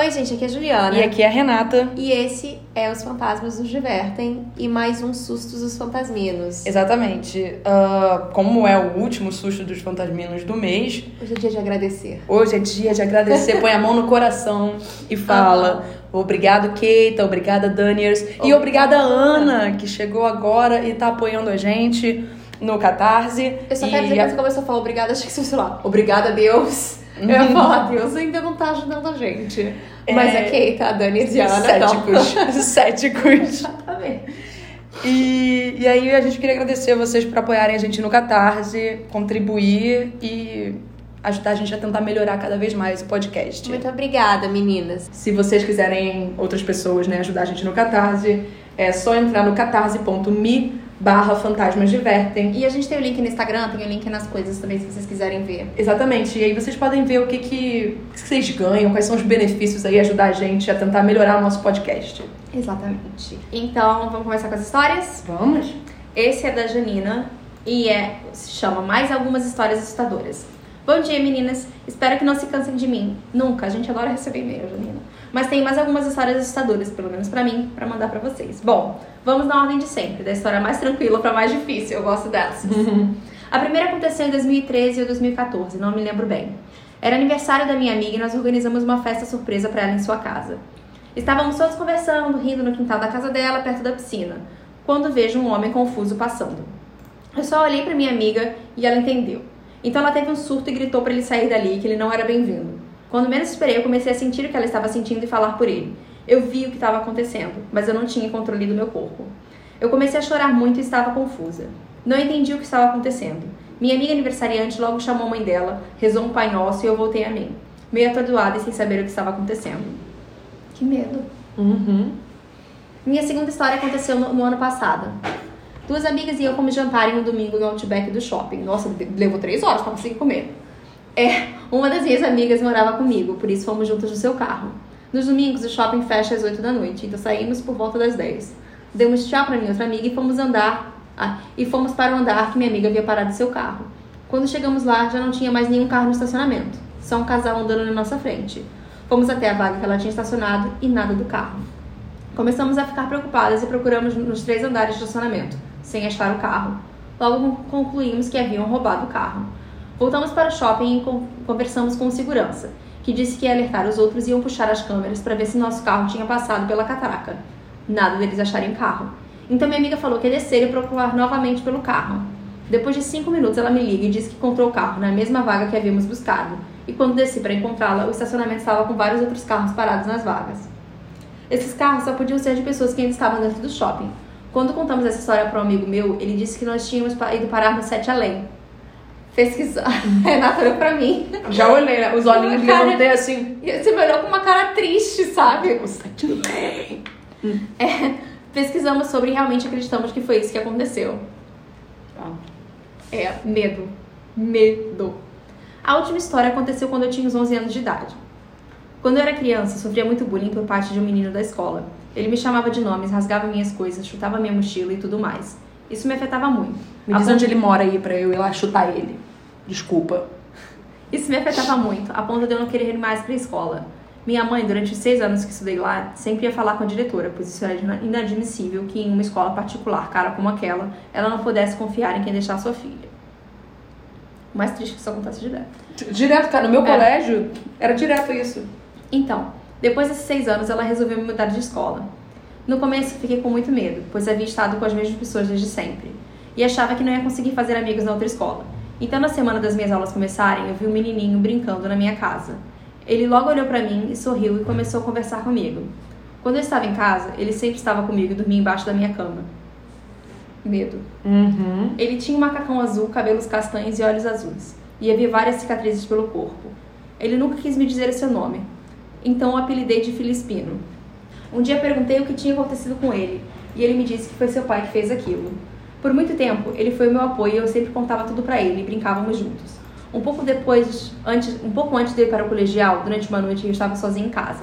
Oi, gente, aqui é a Juliana. E aqui é a Renata. E esse é Os Fantasmas Nos Divertem e mais um Sustos dos Fantasminos. Exatamente. Uh, como é o último susto dos fantasminos do mês. Hoje é dia de agradecer. Hoje é dia de agradecer. Põe a mão no coração e fala. Uhum. Obrigado, Keita. Obrigada, Daniels. E obrigada, Ana, que chegou agora e tá apoiando a gente no Catarse. Eu só quero dizer que você começou a falar obrigada, achei que você falou obrigada, Deus. Eu ia falar, Deus ainda não tá ajudando a gente. É... Mas é Keita, a Dani e Diana Céticos. Então. Céticos. Exatamente. E, e aí a gente queria agradecer a vocês por apoiarem a gente no Catarse, contribuir e ajudar a gente a tentar melhorar cada vez mais o podcast. Muito obrigada, meninas. Se vocês quiserem outras pessoas né, ajudar a gente no Catarse, é só entrar no catarse.me barra Fantasmas Divertem. E a gente tem o link no Instagram, tem o link nas coisas também, se vocês quiserem ver. Exatamente. E aí vocês podem ver o que, que, que vocês ganham, quais são os benefícios aí, ajudar a gente a tentar melhorar o nosso podcast. Exatamente. Então, vamos começar com as histórias? Vamos. Esse é da Janina e é, se chama Mais Algumas Histórias Assustadoras. Bom dia, meninas. Espero que não se cansem de mim. Nunca. A gente adora receber e-mail, Janina. Mas tem mais algumas histórias assustadoras, pelo menos para mim, para mandar para vocês. Bom, vamos na ordem de sempre, da história mais tranquila para mais difícil. Eu gosto dessas. A primeira aconteceu em 2013 ou 2014, não me lembro bem. Era aniversário da minha amiga e nós organizamos uma festa surpresa para ela em sua casa. Estávamos todos conversando, rindo no quintal da casa dela, perto da piscina, quando vejo um homem confuso passando. Eu só olhei para minha amiga e ela entendeu. Então ela teve um surto e gritou para ele sair dali, que ele não era bem-vindo. Quando menos esperei, eu comecei a sentir o que ela estava sentindo e falar por ele. Eu vi o que estava acontecendo, mas eu não tinha controle do meu corpo. Eu comecei a chorar muito e estava confusa. Não entendi o que estava acontecendo. Minha amiga aniversariante logo chamou a mãe dela, rezou um Pai Nosso e eu voltei a mim, meio atordoada e sem saber o que estava acontecendo. Que medo. Uhum. Minha segunda história aconteceu no, no ano passado. Duas amigas e eu fomos jantar em um domingo no Outback do shopping. Nossa, levou três horas para conseguir comer. É, uma das minhas amigas morava comigo, por isso fomos juntas no seu carro. Nos domingos, o shopping fecha às 8 da noite, então saímos por volta das 10. Demos tchau para minha outra amiga e fomos andar. Ah, e fomos para o andar que minha amiga havia parado seu carro. Quando chegamos lá, já não tinha mais nenhum carro no estacionamento, só um casal andando na nossa frente. Fomos até a vaga que ela tinha estacionado e nada do carro. Começamos a ficar preocupadas e procuramos nos três andares de estacionamento, sem achar o carro. Logo concluímos que haviam roubado o carro. Voltamos para o shopping e conversamos com o segurança, que disse que ia alertar os outros e iam puxar as câmeras para ver se nosso carro tinha passado pela catraca. Nada deles acharem carro. Então minha amiga falou que ia descer e procurar novamente pelo carro. Depois de cinco minutos ela me liga e diz que encontrou o carro na mesma vaga que havíamos buscado. E quando desci para encontrá-la, o estacionamento estava com vários outros carros parados nas vagas. Esses carros só podiam ser de pessoas que ainda estavam dentro do shopping. Quando contamos essa história para um amigo meu, ele disse que nós tínhamos ido parar no Sete Além, pesquisar. Renata olhou pra mim. Já olhei, né? Os olhinhos cara, levantei assim. Você me olhou com uma cara triste, sabe? Está tudo bem. É, pesquisamos sobre e realmente acreditamos que foi isso que aconteceu. Ah. É, medo. Medo. A última história aconteceu quando eu tinha uns 11 anos de idade. Quando eu era criança, sofria muito bullying por parte de um menino da escola. Ele me chamava de nomes, rasgava minhas coisas, chutava minha mochila e tudo mais. Isso me afetava muito. Me diz onde ele mora aí pra eu ir lá chutar ele. Desculpa. Isso me afetava muito, a ponto de eu não querer ir mais pra escola. Minha mãe, durante os seis anos que estudei lá, sempre ia falar com a diretora, pois isso era inadmissível que em uma escola particular, cara como aquela, ela não pudesse confiar em quem deixar sua filha. O mais triste é que isso acontece direto. Direto, cara. No meu é. colégio, era direto isso. Então, depois desses seis anos, ela resolveu me mudar de escola. No começo fiquei com muito medo, pois havia estado com as mesmas pessoas desde sempre, e achava que não ia conseguir fazer amigos na outra escola. Então, na semana das minhas aulas começarem, eu vi um menininho brincando na minha casa. Ele logo olhou para mim e sorriu e começou a conversar comigo. Quando eu estava em casa, ele sempre estava comigo e dormia embaixo da minha cama. Medo. Uhum. Ele tinha um macacão azul, cabelos castanhos e olhos azuis, e havia várias cicatrizes pelo corpo. Ele nunca quis me dizer o seu nome, então o apelidei de Filispino. Um dia perguntei o que tinha acontecido com ele, e ele me disse que foi seu pai que fez aquilo. Por muito tempo, ele foi o meu apoio e eu sempre contava tudo para ele e brincávamos juntos. Um pouco depois, antes, um pouco antes de ir para o colegial, durante uma noite eu estava sozinha em casa.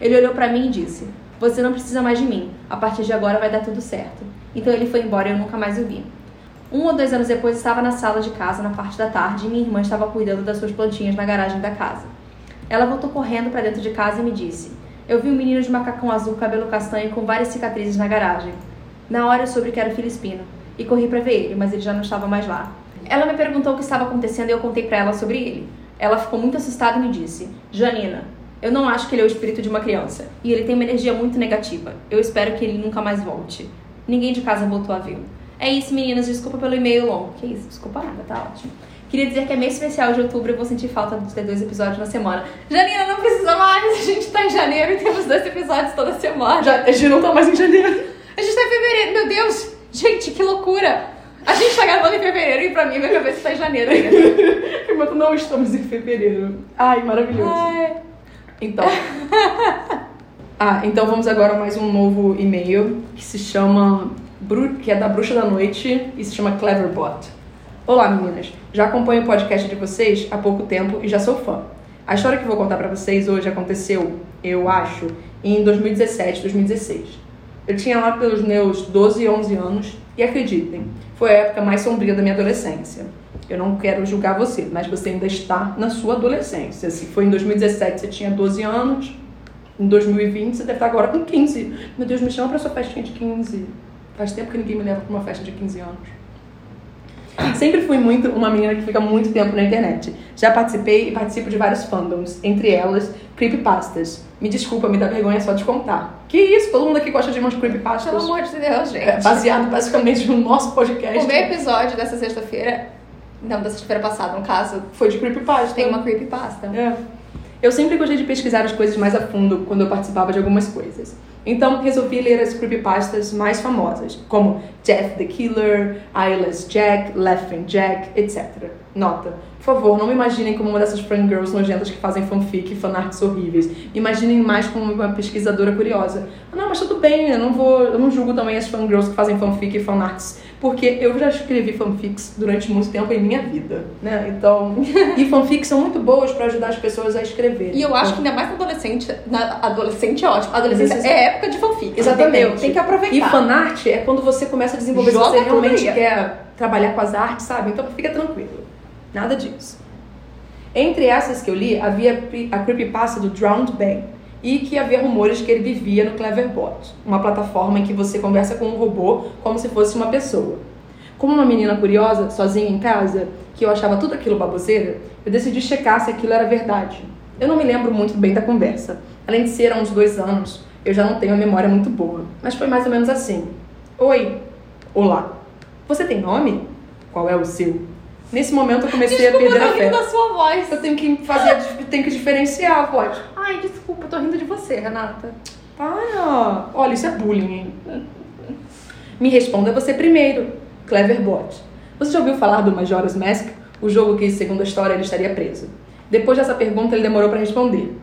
Ele olhou para mim e disse: "Você não precisa mais de mim. A partir de agora vai dar tudo certo." Então ele foi embora e eu nunca mais o vi. Um ou dois anos depois, estava na sala de casa na parte da tarde e minha irmã estava cuidando das suas plantinhas na garagem da casa. Ela voltou correndo para dentro de casa e me disse: Eu vi um menino de macacão azul, cabelo castanho com várias cicatrizes na garagem. Na hora eu soube que era o Filispino e corri para ver ele, mas ele já não estava mais lá. Ela me perguntou o que estava acontecendo e eu contei para ela sobre ele. Ela ficou muito assustada e me disse: Janina, eu não acho que ele é o espírito de uma criança. E ele tem uma energia muito negativa. Eu espero que ele nunca mais volte. Ninguém de casa voltou a vê-lo. É isso, meninas. Desculpa pelo e-mail longo. Que isso? Desculpa nada, tá ótimo. Queria dizer que é mês especial de outubro, eu vou sentir falta de ter dois episódios na semana. Janina, não precisa mais. A gente tá em janeiro e temos dois episódios toda semana. Já, a gente não tá mais em janeiro. A gente tá em fevereiro. Meu Deus! Gente, que loucura! A gente tá gravando em fevereiro e pra mim minha cabeça tá em janeiro ainda. Enquanto não estamos em fevereiro. Ai, maravilhoso. Ai. Então. ah, então vamos agora a mais um novo e-mail que se chama. Que é da Bruxa da Noite e se chama Cleverbot. Olá, meninas. Já acompanho o podcast de vocês há pouco tempo e já sou fã. A história que vou contar pra vocês hoje aconteceu, eu acho, em 2017, 2016. Eu tinha lá pelos meus 12, 11 anos e acreditem, foi a época mais sombria da minha adolescência. Eu não quero julgar você, mas você ainda está na sua adolescência. Se foi em 2017 você tinha 12 anos, em 2020 você deve estar agora com 15. Meu Deus, me chama pra sua festinha de 15. Faz tempo que ninguém me leva pra uma festa de 15 anos. Sempre fui muito uma menina que fica muito tempo na internet. Já participei e participo de vários fandoms, entre elas creepypastas. Me desculpa, me dá vergonha só de contar. Que isso? Todo mundo aqui gosta de umas creepypastas. Pelo amor de Deus, gente. É, baseado basicamente no nosso podcast. O meu episódio dessa sexta-feira, não, da sexta-feira passada, no caso, Foi de creepypasta. tem uma creepypasta. É. Eu sempre gostei de pesquisar as coisas mais a fundo quando eu participava de algumas coisas. Então resolvi ler as creepypastas mais famosas, como Jeff the Killer, Eyeless Jack, Laughing Jack, etc. Nota. Por favor, não me imaginem como uma dessas fangirls nojentas que fazem fanfic e fanarts horríveis. Imaginem mais como uma pesquisadora curiosa. Ah, não, mas tudo bem, eu não vou. Eu não julgo também as fangirls que fazem fanfic e fanarts. Porque eu já escrevi fanfics durante muito tempo em minha vida, né? Então. e fanfics são muito boas pra ajudar as pessoas a escrever. E eu acho que ainda mais na adolescente. Na adolescente é ótimo. Adolescência Isso. é época de fanfic. Exatamente. entendeu? Tem que aproveitar. E fanart é quando você começa a desenvolver se Joga você tudo realmente quer trabalhar com as artes, sabe? Então fica tranquilo. Nada disso. Entre essas que eu li, havia a creepypasta do Drowned Ben e que havia rumores que ele vivia no Cleverbot, uma plataforma em que você conversa com um robô como se fosse uma pessoa. Como uma menina curiosa, sozinha em casa, que eu achava tudo aquilo baboseira, eu decidi checar se aquilo era verdade. Eu não me lembro muito bem da conversa. Além de ser há uns dois anos, eu já não tenho a memória muito boa. Mas foi mais ou menos assim. Oi. Olá. Você tem nome? Qual é o seu? Nesse momento eu comecei Desculpa, a perder eu a tô fé. rindo da sua voz. Eu tenho que fazer, tenho que diferenciar a voz. Ai, desculpa, eu tô rindo de você, Renata. Para! Olha, isso é bullying, hein? Me responda você primeiro, Cleverbot. Você já ouviu falar do Majora's Mask? O jogo que, segundo a história, ele estaria preso. Depois dessa pergunta, ele demorou para responder.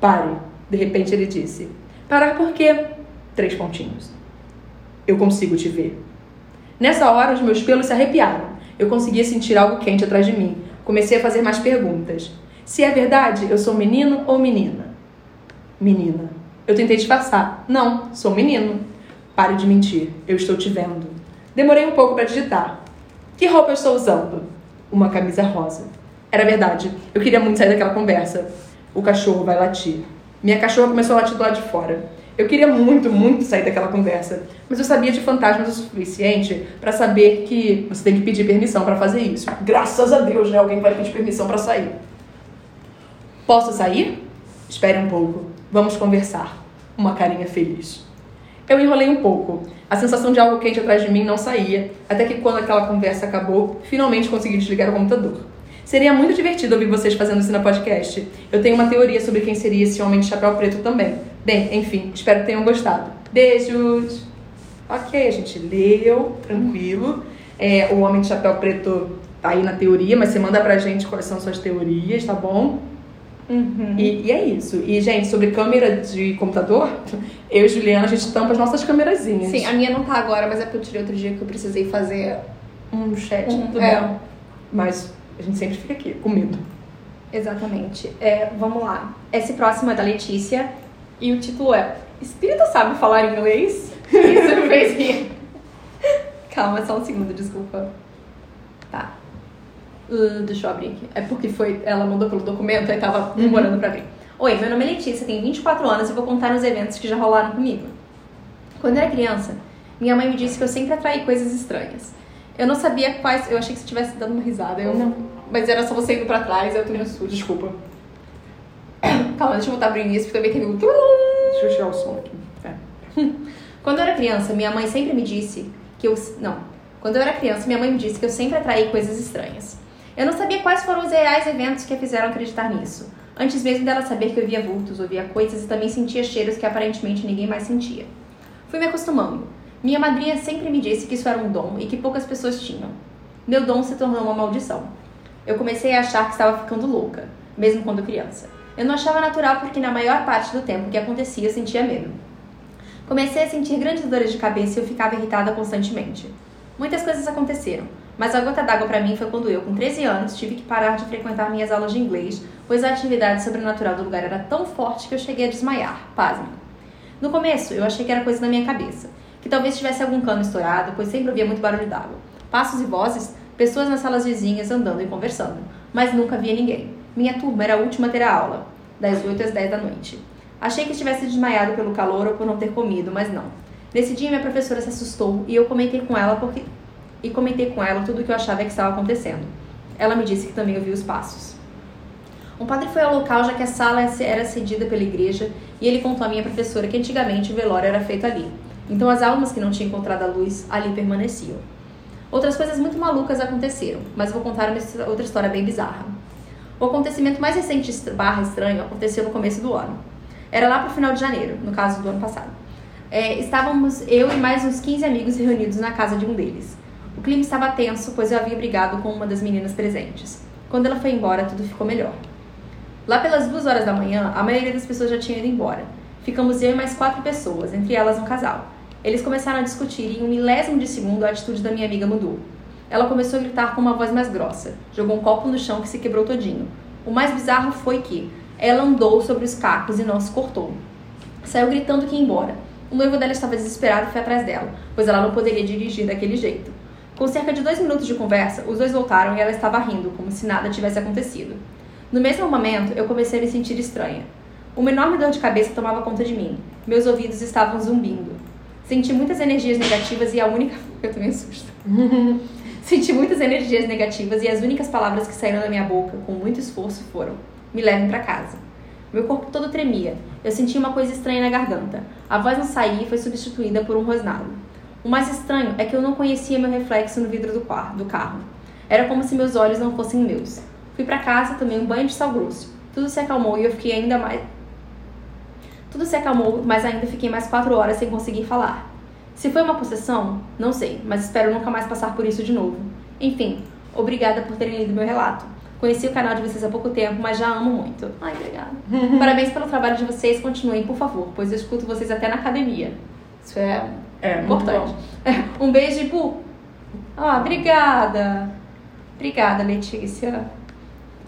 Pare. De repente, ele disse. Parar por quê? Três pontinhos. Eu consigo te ver. Nessa hora, os meus pelos se arrepiaram. Eu conseguia sentir algo quente atrás de mim. Comecei a fazer mais perguntas. Se é verdade, eu sou menino ou menina? Menina. Eu tentei disfarçar. Não, sou menino. Pare de mentir. Eu estou te vendo. Demorei um pouco para digitar. Que roupa eu estou usando? Uma camisa rosa. Era verdade. Eu queria muito sair daquela conversa. O cachorro vai latir. Minha cachorra começou a latir do lado de fora. Eu queria muito, muito sair daquela conversa, mas eu sabia de fantasmas o suficiente para saber que você tem que pedir permissão para fazer isso. Graças a Deus, né? Alguém vai pedir permissão para sair. Posso sair? Espere um pouco. Vamos conversar. Uma carinha feliz. Eu enrolei um pouco. A sensação de algo quente atrás de mim não saía, até que quando aquela conversa acabou, finalmente consegui desligar o computador. Seria muito divertido ouvir vocês fazendo isso na podcast. Eu tenho uma teoria sobre quem seria esse homem de chapéu preto também. Bem, enfim, espero que tenham gostado. Beijos! Ok, a gente leu, tranquilo. É, o homem de chapéu preto tá aí na teoria, mas você manda pra gente quais são suas teorias, tá bom? E, e é isso. E, gente, sobre câmera de computador, eu e Juliana, a gente tampa as nossas câmerazinhas. Sim, a minha não tá agora, mas é porque eu tirei outro dia que eu precisei fazer. Um chat, Um- é. Mas a gente sempre fica aqui, com medo. Exatamente. É, vamos lá. Esse próximo é da Letícia e o título é Espírito sabe falar inglês? Isso me fez rir. Calma, só um segundo, desculpa. Tá. Uh, deixa eu abrir aqui. É porque foi, ela mandou pelo documento, aí tava demorando pra abrir. Oi, meu nome é Letícia, tenho 24 anos e vou contar uns eventos que já rolaram comigo. Quando eu era criança, minha mãe me disse que eu sempre atraí coisas estranhas. Eu não sabia quais. Eu achei que você estivesse dando uma risada. Eu Não. Mas era só você indo pra trás, eu tô meio sujo. Desculpa. Calma, deixa eu voltar pro início, porque também teve um. Deixa eu tirar o som aqui. É. Quando eu era criança, minha mãe sempre me disse que eu. Não. Quando eu era criança, minha mãe me disse que eu sempre atraí coisas estranhas. Eu não sabia quais foram os reais eventos que a fizeram acreditar nisso. Antes mesmo dela saber que eu via vultos, ouvia coisas e também sentia cheiros que aparentemente ninguém mais sentia. Fui me acostumando. Minha madrinha sempre me disse que isso era um dom e que poucas pessoas tinham. Meu dom se tornou uma maldição. Eu comecei a achar que estava ficando louca, mesmo quando criança. Eu não achava natural porque na maior parte do tempo que acontecia eu sentia medo. Comecei a sentir grandes dores de cabeça e eu ficava irritada constantemente. Muitas coisas aconteceram, mas a gota d'água para mim foi quando eu, com 13 anos, tive que parar de frequentar minhas aulas de inglês, pois a atividade sobrenatural do lugar era tão forte que eu cheguei a desmaiar. Pasme. No começo, eu achei que era coisa da minha cabeça, que talvez tivesse algum cano estourado, pois sempre ouvia muito barulho d'água. Passos e vozes, pessoas nas salas vizinhas andando e conversando, mas nunca via ninguém. Minha turma era a última a ter a aula, das 8 às 10 da noite. Achei que estivesse desmaiado pelo calor ou por não ter comido, mas não. Nesse dia, minha professora se assustou e eu comentei com ela porque e comentei com ela tudo o que eu achava que estava acontecendo. Ela me disse que também ouviu os passos. Um padre foi ao local já que a sala era cedida pela igreja e ele contou à minha professora que antigamente o velório era feito ali. Então as almas que não tinham encontrado a luz ali permaneciam. Outras coisas muito malucas aconteceram, mas vou contar uma outra história bem bizarra. O acontecimento mais recente barra estranho aconteceu no começo do ano. Era lá pro final de janeiro, no caso do ano passado. É, estávamos eu e mais uns 15 amigos reunidos na casa de um deles. O clima estava tenso, pois eu havia brigado com uma das meninas presentes. Quando ela foi embora, tudo ficou melhor. Lá pelas duas horas da manhã, a maioria das pessoas já tinha ido embora. Ficamos eu e mais quatro pessoas, entre elas um casal. Eles começaram a discutir e em um milésimo de segundo a atitude da minha amiga mudou. Ela começou a gritar com uma voz mais grossa, jogou um copo no chão que se quebrou todinho. O mais bizarro foi que ela andou sobre os cacos e não se cortou. Saiu gritando que ia embora. O noivo dela estava desesperado e foi atrás dela, pois ela não poderia dirigir daquele jeito. Com cerca de dois minutos de conversa, os dois voltaram e ela estava rindo, como se nada tivesse acontecido. No mesmo momento, eu comecei a me sentir estranha. Uma enorme dor de cabeça tomava conta de mim. Meus ouvidos estavam zumbindo. Senti muitas energias negativas e a única. Eu também assusto. Senti muitas energias negativas e as únicas palavras que saíram da minha boca, com muito esforço, foram: Me levem para casa. Meu corpo todo tremia. Eu sentia uma coisa estranha na garganta. A voz não saía e foi substituída por um rosnado. O mais estranho é que eu não conhecia meu reflexo no vidro do, do carro. Era como se meus olhos não fossem meus. Fui para casa, tomei um banho de sal grosso. Tudo se acalmou e eu fiquei ainda mais. Tudo se acalmou, mas ainda fiquei mais quatro horas sem conseguir falar. Se foi uma possessão, não sei, mas espero nunca mais passar por isso de novo. Enfim, obrigada por terem lido meu relato. Conheci o canal de vocês há pouco tempo, mas já amo muito. Ai, obrigada. Parabéns pelo trabalho de vocês, continuem, por favor, pois eu escuto vocês até na academia. Isso é, É, importante. Um beijo e pu. Ah, obrigada. Obrigada, Letícia.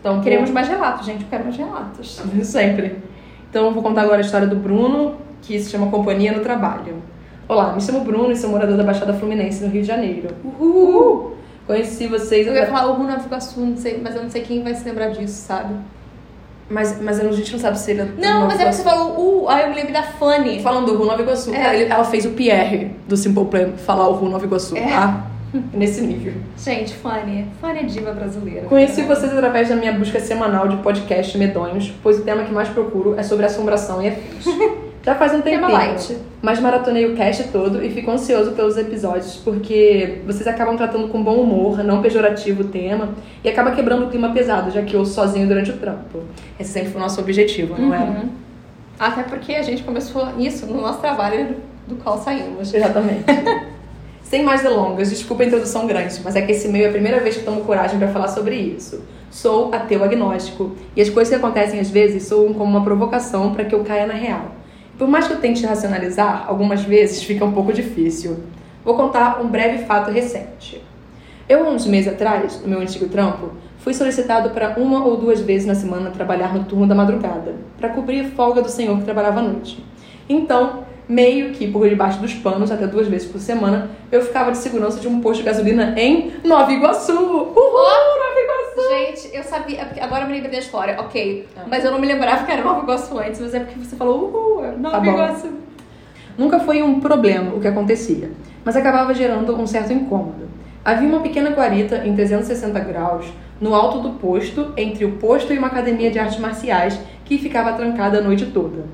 Então, Queremos mais relatos, gente. Eu quero mais relatos. Sempre. Então, eu vou contar agora a história do Bruno, que se chama Companhia no Trabalho. Olá, me chamo Bruno e sou morador da Baixada Fluminense, no Rio de Janeiro. Uhul! Conheci vocês... Eu ia falar o Runa Iguaçu, não sei, mas eu não sei quem vai se lembrar disso, sabe? Mas, mas a gente não sabe se ele é Não, mas é porque você falou, uh, aí eu me lembro da Fanny. Falando do Ru Nova Iguaçu, É. ele- ela fez o Pierre do Simple Plan falar o Ru Nova Iguaçu, É. tá? Nesse nível. Gente, Fanny. Fanny é diva brasileira. Conheci vocês através da minha busca semanal de podcast medonhos, pois o tema que mais procuro é sobre assombração e afins. Já faz um Tema tempinho, light. mas maratonei o cast todo e fico ansioso pelos episódios, porque vocês acabam tratando com bom humor, não pejorativo o tema, e acaba quebrando o clima pesado, já que eu sozinho durante o trampo. Esse sempre foi o nosso objetivo, não é? Uhum. Até porque a gente começou isso no nosso trabalho do qual saímos. Exatamente. Sem mais delongas, desculpa a introdução grande, mas é que esse meio é a primeira vez que tomo coragem para falar sobre isso. Sou ateu agnóstico e as coisas que acontecem às vezes soam como uma provocação para que eu caia na real. Por mais que eu tente racionalizar, algumas vezes fica um pouco difícil. Vou contar um breve fato recente. Eu, uns meses atrás, no meu antigo trampo, fui solicitado para uma ou duas vezes na semana trabalhar no turno da madrugada, para cobrir a folga do senhor que trabalhava à noite. Então, meio que por debaixo dos panos, até duas vezes por semana, eu ficava de segurança de um posto de gasolina em Nova Iguaçu. Uhul! Eu sabia. é porque Agora eu me lembrei da história, ok. Ah. Mas eu não me lembrava que era Nova Iguaçu antes, mas é porque você falou, uhul, Nova Tá. Iguaçu. Nunca foi um problema o que acontecia, mas acabava gerando um certo incômodo. Havia uma pequena guarita em 360 graus no alto do posto, entre o posto e uma academia de artes marciais que ficava trancada a noite toda.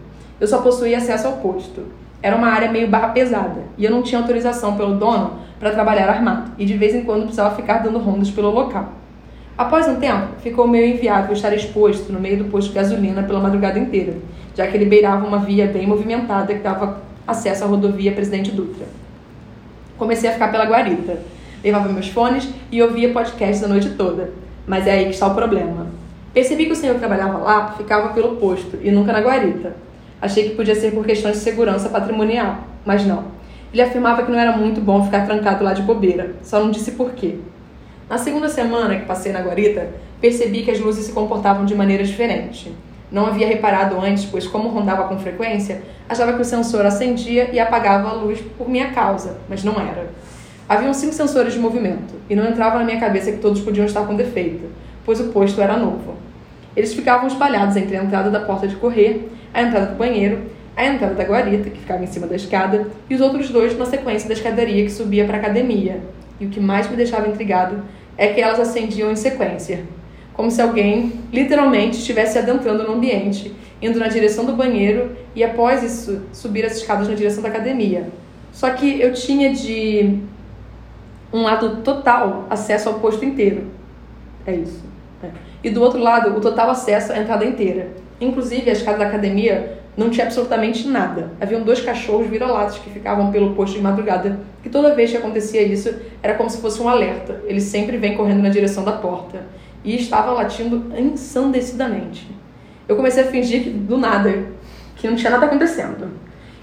Eu só possuía acesso ao posto. Era uma área meio barra pesada e eu não tinha autorização pelo dono para trabalhar armado e de vez em quando precisava ficar dando rondas pelo local. Após um tempo, ficou meio inviável estar exposto no meio do posto de gasolina pela madrugada inteira, já que ele beirava uma via bem movimentada que dava acesso à rodovia Presidente Dutra. Comecei a ficar pela guarita. Levava meus fones e ouvia podcasts a noite toda. Mas é aí que está o problema. Percebi que o senhor que trabalhava lá ficava pelo posto e nunca na guarita. Achei que podia ser por questões de segurança patrimonial, mas não. Ele afirmava que não era muito bom ficar trancado lá de bobeira, só não disse por quê. Na segunda semana que passei na guarita, percebi que as luzes se comportavam de maneira diferente. Não havia reparado antes, pois como rondava com frequência, achava que o sensor acendia e apagava a luz por minha causa, mas não era. Haviam cinco sensores de movimento, e não entrava na minha cabeça que todos podiam estar com defeito, pois o posto era novo. Eles ficavam espalhados entre a entrada da porta de correr, a entrada do banheiro, a entrada da guarita, que ficava em cima da escada, e os outros dois na sequência da escadaria que subia para a academia. E o que mais me deixava intrigado é que elas acendiam em sequência, como se alguém literalmente estivesse adentrando no ambiente, indo na direção do banheiro e após isso subir as escadas na direção da academia. Só que eu tinha de um lado total acesso ao posto inteiro. É isso. É. E do outro lado, o total acesso à entrada inteira. Inclusive, a escada da academia não tinha absolutamente nada. Haviam dois cachorros vira-latas que ficavam pelo posto de madrugada, que toda vez que acontecia isso, era como se fosse um alerta. Eles sempre vêm correndo na direção da porta. E estava latindo ensandecidamente. Eu comecei a fingir que, do nada, que não tinha nada acontecendo.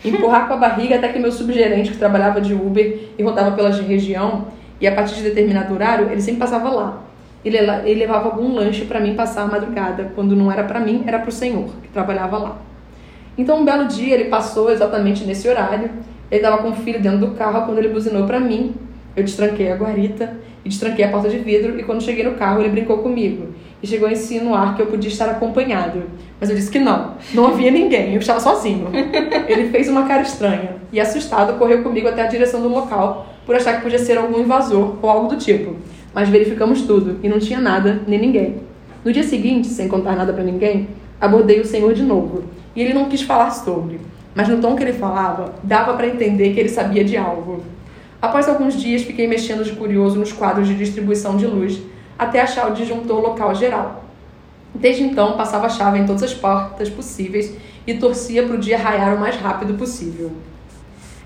Empurrar com a barriga até que meu subgerente, que trabalhava de Uber e rodava pela região, e a partir de determinado horário, ele sempre passava lá. Ele, ele levava algum lanche para mim passar a madrugada. Quando não era para mim, era para o senhor, que trabalhava lá. Então, um belo dia, ele passou exatamente nesse horário. Ele estava com o filho dentro do carro quando ele buzinou para mim. Eu destranquei a guarita e destranquei a porta de vidro. E quando cheguei no carro, ele brincou comigo e chegou a insinuar que eu podia estar acompanhado. Mas eu disse que não, não havia ninguém, eu estava sozinho. Ele fez uma cara estranha e, assustado, correu comigo até a direção do local por achar que podia ser algum invasor ou algo do tipo. Mas verificamos tudo e não tinha nada nem ninguém. No dia seguinte, sem contar nada para ninguém, abordei o senhor de novo e ele não quis falar sobre, mas no tom que ele falava, dava para entender que ele sabia de algo. Após alguns dias, fiquei mexendo de curioso nos quadros de distribuição de luz até achar o disjuntor local geral. Desde então, passava a chave em todas as portas possíveis e torcia para o dia raiar o mais rápido possível.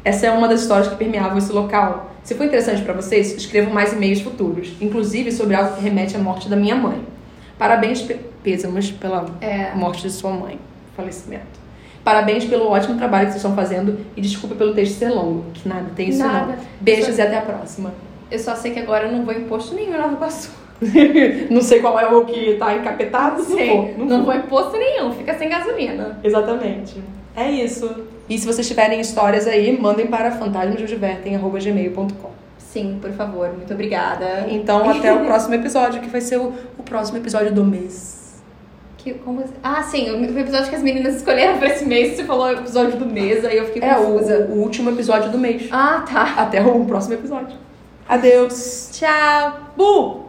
Essa é uma das histórias que permeavam esse local. Se for interessante para vocês, escrevam mais e-mails futuros, inclusive sobre algo que remete à morte da minha mãe. Parabéns, pêsames pela É. morte de sua mãe, falecimento. Parabéns pelo ótimo trabalho que vocês estão fazendo e desculpa pelo texto ser longo, que nada, tem isso Nada. não. Beijos e até a próxima. Eu só sei que agora eu não vou em posto nenhum em Nova Iguaçu. não sei qual é o que tá encapetado, não Sei, vou. Não, não vou. vou em posto nenhum, fica sem gasolina. Exatamente. É isso. E se vocês tiverem histórias aí, mandem para fantasmasdivertem.gmail.com. Sim, por favor, muito obrigada. Então, até o próximo episódio, que vai ser o, o próximo episódio do mês. Que, como... Ah, sim, o episódio que as meninas escolheram pra esse mês, você falou o episódio do mês, aí eu fiquei É confusa. o, o último episódio do mês. Ah, tá. Até o próximo episódio. Adeus. Tchau. Bu!